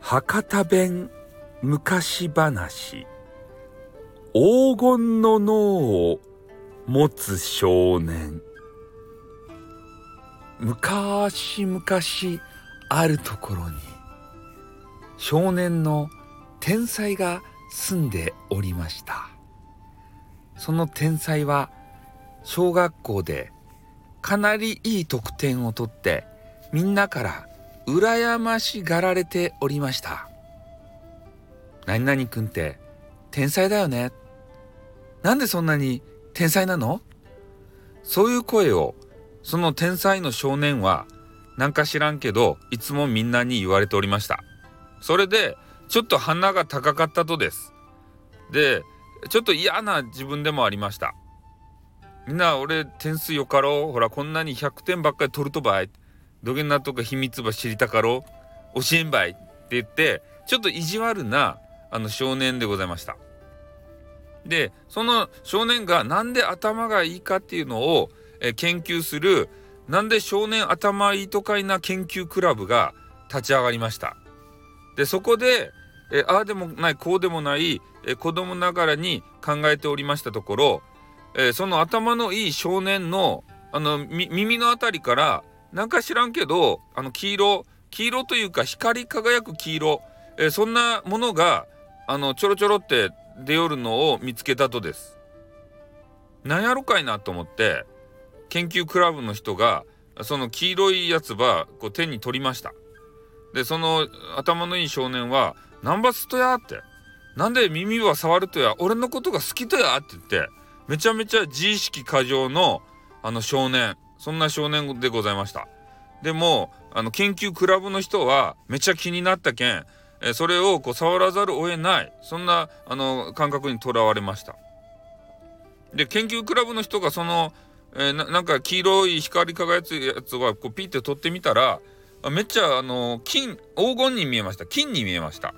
博多弁昔話。黄金の脳を持つ少年。昔々あるところに少年の天才が住んでおりました。その天才は小学校でかなりいい得点を取ってみんなから羨ましがられておりました。何々くんって天才だよね。なんでそんなに天才なの？そういう声をその天才の少年はなんか知らんけどいつもみんなに言われておりました。それでちょっと鼻が高かったとです。でちょっと嫌な自分でもありました。みんな俺点数よかろう？ほらこんなに100点ばっかり取るとばい。どげんなとか秘密ば知りたかろう？教えんばい。って言ってちょっと意地悪なあの少年でございました。でその少年がなんで頭がいいかっていうのをえ研究するなんで少年頭いいとかいな研究クラブが立ち上がりました。でそこでえああでもないこうでもないえ子供ながらに考えておりましたところえその頭のいい少年のあの耳の辺りからなんか知らんけどあの黄色黄色というか光り輝く黄色えそんなものがあのちょろちょろって出よるのを見つけたとです。なんやろかいなと思って研究クラブの人がその黄色いやつばこう手に取りました。でその頭のいい少年は「ナンバスとや」って「なんで耳は触るとや？俺のことが好きとや」って言ってめちゃめちゃ自意識過剰のあの少年そんな少年でございました。でもあの研究クラブの人はめちゃ気になったけんえそれをこう触らざるを得ないそんなあの感覚にとらわれました。で研究クラブの人がその、えー、なんか黄色い光り輝くやつはこうピッて取ってみたらめっちゃあの金黄金に見えました金に見えました。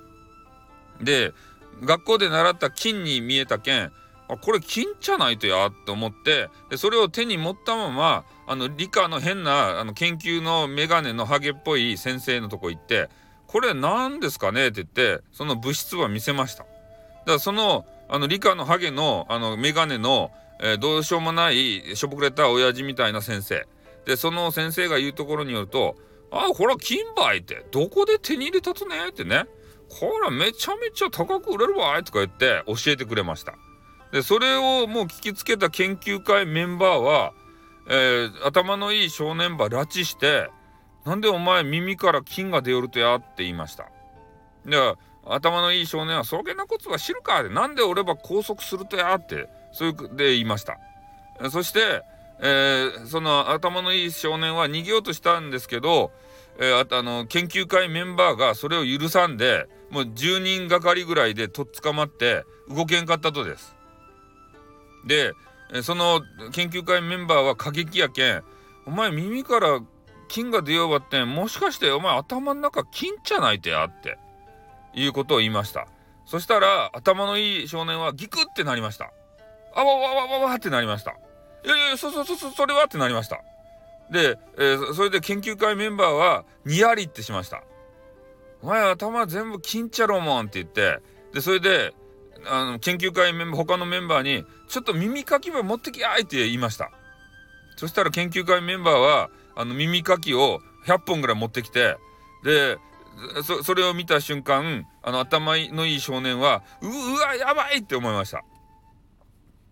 で学校で習った金に見えたけんあこれ金じゃないとやと思ってでそれを手に持ったままあの理科の変なあの研究の眼鏡のハゲっぽい先生のとこ行ってこれ何ですかね？って言ってその物質は見せました。だからそのあの理科のハゲのあの眼鏡の、えー、どうしようもないしょぼくれた親父みたいな先生でその先生が言うところによると「ああこれは金売ってどこで手に入れたとね」ってね「これめちゃめちゃ高く売れるわい」とか言って教えてくれました。でそれをもう聞きつけた研究会メンバーは、えー、頭のいい少年ば拉致してなんでお前耳から金が出よるとやって言いました。で頭のいい少年はそげなことは知るかってなんで俺ば拘束するとやってそういうで言いました。そして、えー、その頭のいい少年は逃げようとしたんですけど、えー、ああの研究会メンバーがそれを許さんでもう10人がかりぐらいでとっ捕まって動けんかったとです。でその研究会メンバーは過激やけん「お前耳から金が出ようばってもしかしてお前頭の中金じゃないてやっていうことを言いました。そしたら頭のいい少年はギクってなりました。あわわわわわってなりました。いやいやそそそそそれはってなりました。で、えー、それで研究会メンバーはニヤリってしました。お前頭全部金ちゃろもんって言ってでそれであの研究会メンバー他のメンバーにちょっと耳かきば持ってきやいって言いました。そしたら研究会メンバーはあの耳かきを100本ぐらい持ってきてでそそれを見た瞬間あの頭のいい少年はううわやばい！って思いました。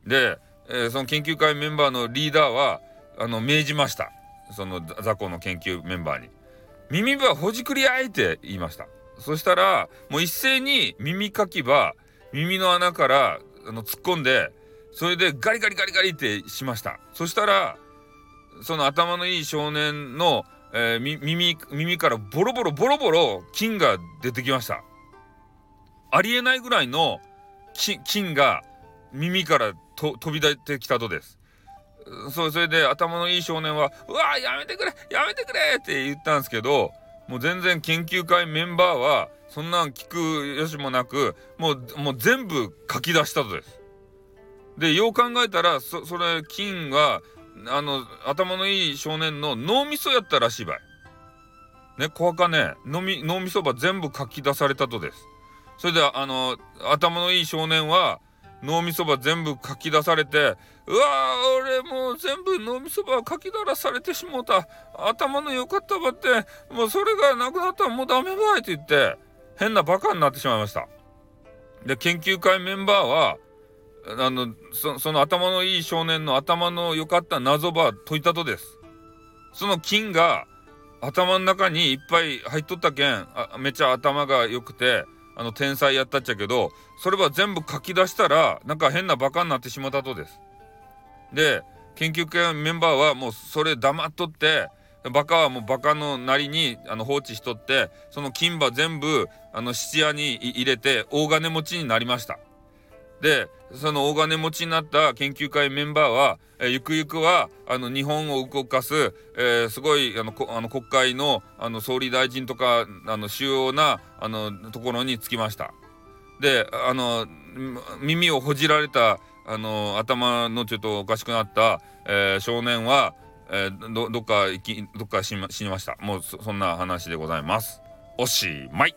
で、えー、その研究会メンバーのリーダーはあの命じました。その雑魚の研究メンバーに「耳はほじくりあい!」って言いました。そしたらもう一斉に耳かきば耳の穴からあの突っ込んでそれでガリガリガリガリってしました。そしたらその頭のいい少年の、えー、耳耳からボロボロボロボロ金が出てきました。ありえないぐらいの金が耳からと飛び出てきたとです。そうそれで頭のいい少年は「うわやめてくれやめてくれ!」って言ったんですけどもう全然研究会メンバーはそんなん聞くよしもなくもうもう全部書き出したとです。でよう考えたらそそれ金はあの頭のいい少年の脳みそやったらしいばい。ね小赤ね脳み脳みそば全部書き出されたとです。それであの頭のいい少年は脳みそば全部書き出されてうわー俺もう全部脳みそば書き出されてしもうた頭の良かったばってもうそれがなくなったらもうダメばいって言って変なバカになってしまいました。で研究会メンバーはあのそその頭のいい少年の頭の良かった謎ば解いたとです。その金が頭の中にいっぱい入っとったけんあめっちゃ頭が良くてあの天才やったっちゃけどそれは全部書き出したらなんか変なバカになってしまったとです。で研究会メンバーはもうそれ黙っとってバカはもうバカのなりにあの放置しとってその金歯全部あの質屋に入れて大金持ちになりました。でその大金持ちになった研究会メンバーは、えゆくゆくはあの日本を動かす、えー、すごいあのあの国会のあの総理大臣とかあの主要なあのところに着きました。であの耳をほじられたあの頭のちょっとおかしくなった、えー、少年は、えー、どどっか行きどっか死にました。もうそんな話でございます。おしまい。